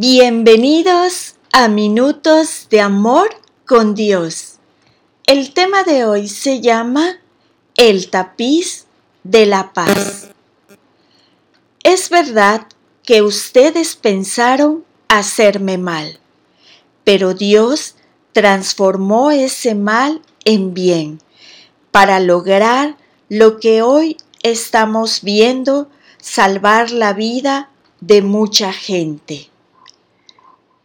Bienvenidos a Minutos de Amor con Dios. El tema de hoy se llama El tapiz de la paz. Es verdad que ustedes pensaron hacerme mal, pero Dios transformó ese mal en bien para lograr lo que hoy estamos viendo, salvar la vida de mucha gente.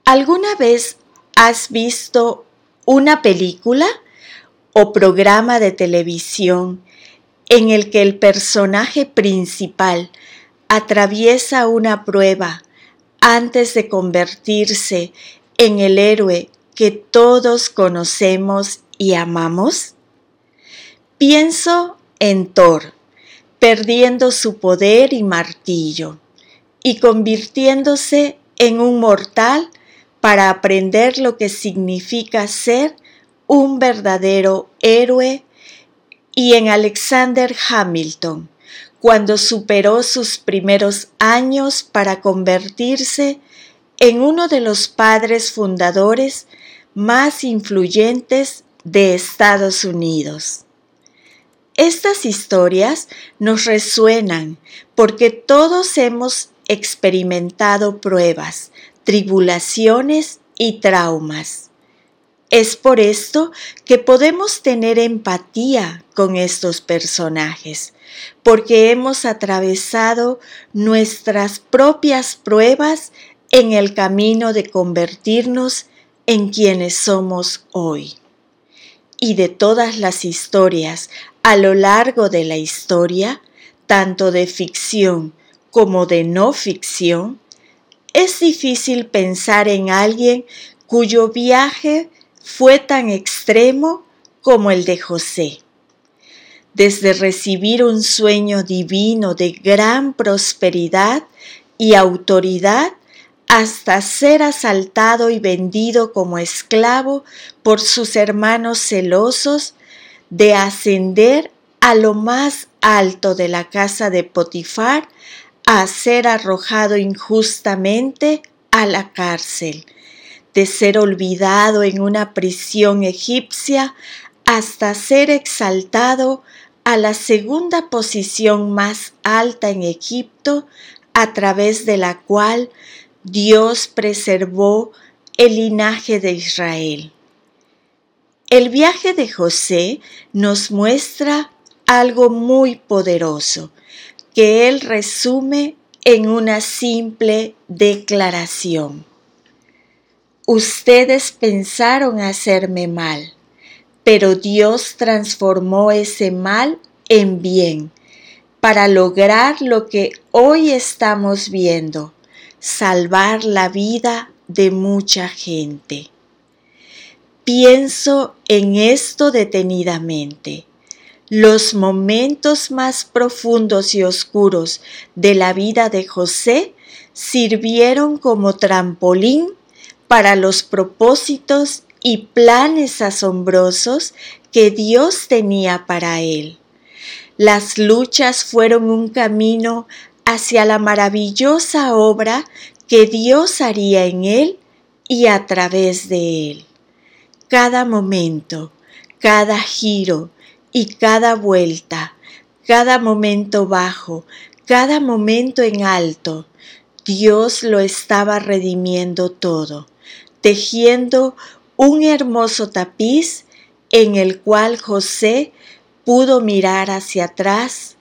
¿Alguna vez has visto una película o programa de televisión en el que el personaje principal atraviesa una prueba antes de convertirse en el héroe que todos conocemos y amamos? Pienso en Thor, perdiendo su poder y martillo, y convirtiéndose en un mortal para aprender lo que significa ser un verdadero héroe y en Alexander Hamilton, cuando superó sus primeros años para convertirse en uno de los padres fundadores más influyentes de Estados Unidos. Estas historias nos resuenan porque todos hemos experimentado pruebas, tribulaciones y traumas. Es por esto que podemos tener empatía con estos personajes, porque hemos atravesado nuestras propias pruebas en el camino de convertirnos en quienes somos hoy. Y de todas las historias a lo largo de la historia, tanto de ficción como de no ficción, es difícil pensar en alguien cuyo viaje fue tan extremo como el de José. Desde recibir un sueño divino de gran prosperidad y autoridad hasta ser asaltado y vendido como esclavo por sus hermanos celosos, de ascender a lo más alto de la casa de Potifar a ser arrojado injustamente a la cárcel, de ser olvidado en una prisión egipcia hasta ser exaltado a la segunda posición más alta en Egipto, a través de la cual Dios preservó el linaje de Israel. El viaje de José nos muestra algo muy poderoso, que él resume en una simple declaración. Ustedes pensaron hacerme mal, pero Dios transformó ese mal en bien para lograr lo que hoy estamos viendo, salvar la vida de mucha gente. Pienso en esto detenidamente los momentos más profundos y oscuros de la vida de José sirvieron como trampolín para los propósitos y planes asombrosos que Dios tenía para él. Las luchas fueron un camino hacia la maravillosa obra que Dios haría en él y a través de él. Cada momento, cada giro, y cada vuelta, cada momento bajo, cada momento en alto, Dios lo estaba redimiendo todo, tejiendo un hermoso tapiz en el cual José pudo mirar hacia atrás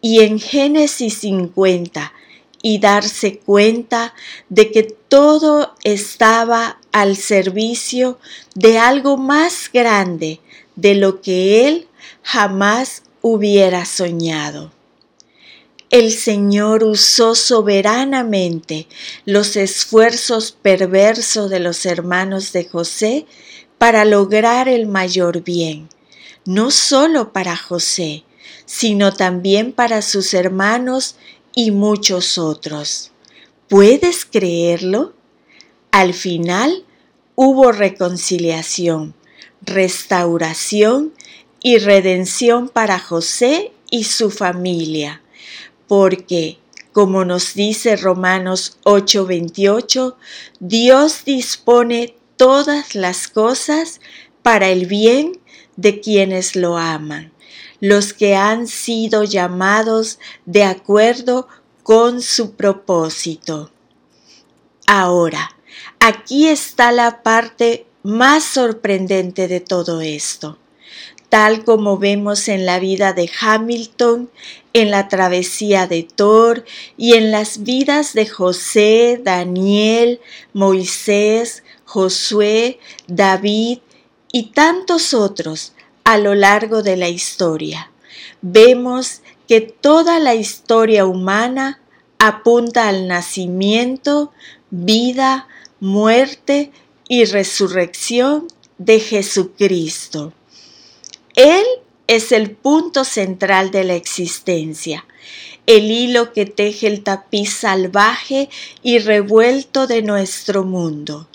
y en Génesis 50 y darse cuenta de que todo estaba al servicio de algo más grande de lo que él jamás hubiera soñado. El Señor usó soberanamente los esfuerzos perversos de los hermanos de José para lograr el mayor bien, no solo para José, sino también para sus hermanos y muchos otros. ¿Puedes creerlo? Al final hubo reconciliación, restauración y redención para José y su familia, porque, Como nos dice Romanos 8:28, Dios dispone todas las cosas para el bien de quienes lo aman, los que han sido llamados de acuerdo con su propósito. Ahora, aquí está la parte más sorprendente de todo esto tal como vemos en la vida de Hamilton, en la travesía de Thor y en las vidas de José, Daniel, Moisés, Josué, David y tantos otros a lo largo de la historia. Vemos que toda la historia humana apunta al nacimiento, vida, muerte y resurrección de Jesucristo. Él es el punto central de la existencia, el hilo que teje el tapiz salvaje y revuelto de nuestro mundo.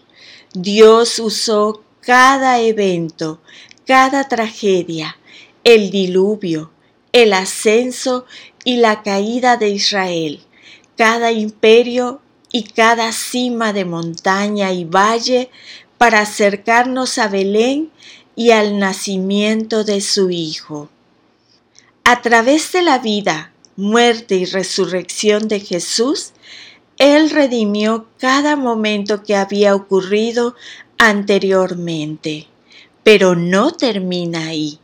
Dios usó cada evento, cada tragedia, el diluvio, el ascenso y la caída de Israel, cada imperio y cada cima de montaña y valle para acercarnos a Belén y al nacimiento de su Hijo. A través de la vida, muerte y resurrección de Jesús, Él redimió cada momento que había ocurrido anteriormente. Pero no termina ahí,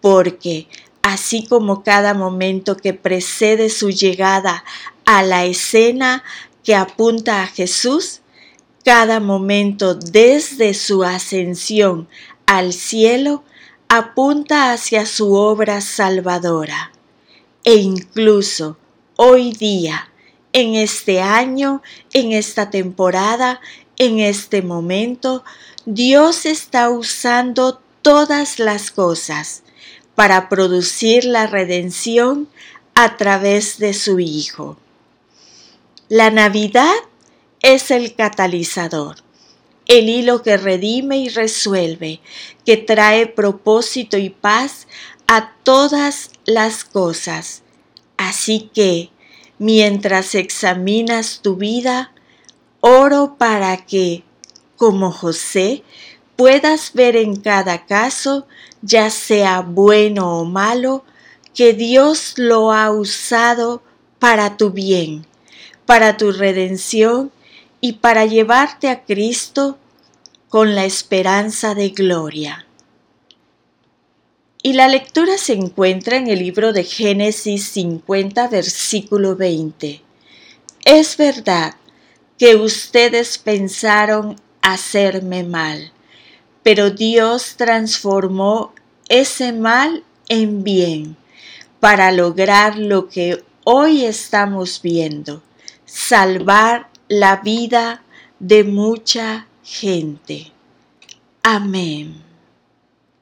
porque así como cada momento que precede su llegada a la escena que apunta a Jesús, cada momento desde su ascensión al cielo apunta hacia su obra salvadora. E incluso hoy día, en este año, en esta temporada, en este momento, Dios está usando todas las cosas para producir la redención a través de su Hijo. La Navidad es el catalizador el hilo que redime y resuelve, que trae propósito y paz a todas las cosas. Así que, mientras examinas tu vida, oro para que, como José, puedas ver en cada caso, ya sea bueno o malo, que Dios lo ha usado para tu bien, para tu redención y para llevarte a Cristo con la esperanza de gloria. Y la lectura se encuentra en el libro de Génesis 50, versículo 20. Es verdad que ustedes pensaron hacerme mal, pero Dios transformó ese mal en bien para lograr lo que hoy estamos viendo, salvar la vida de mucha gente. Amén.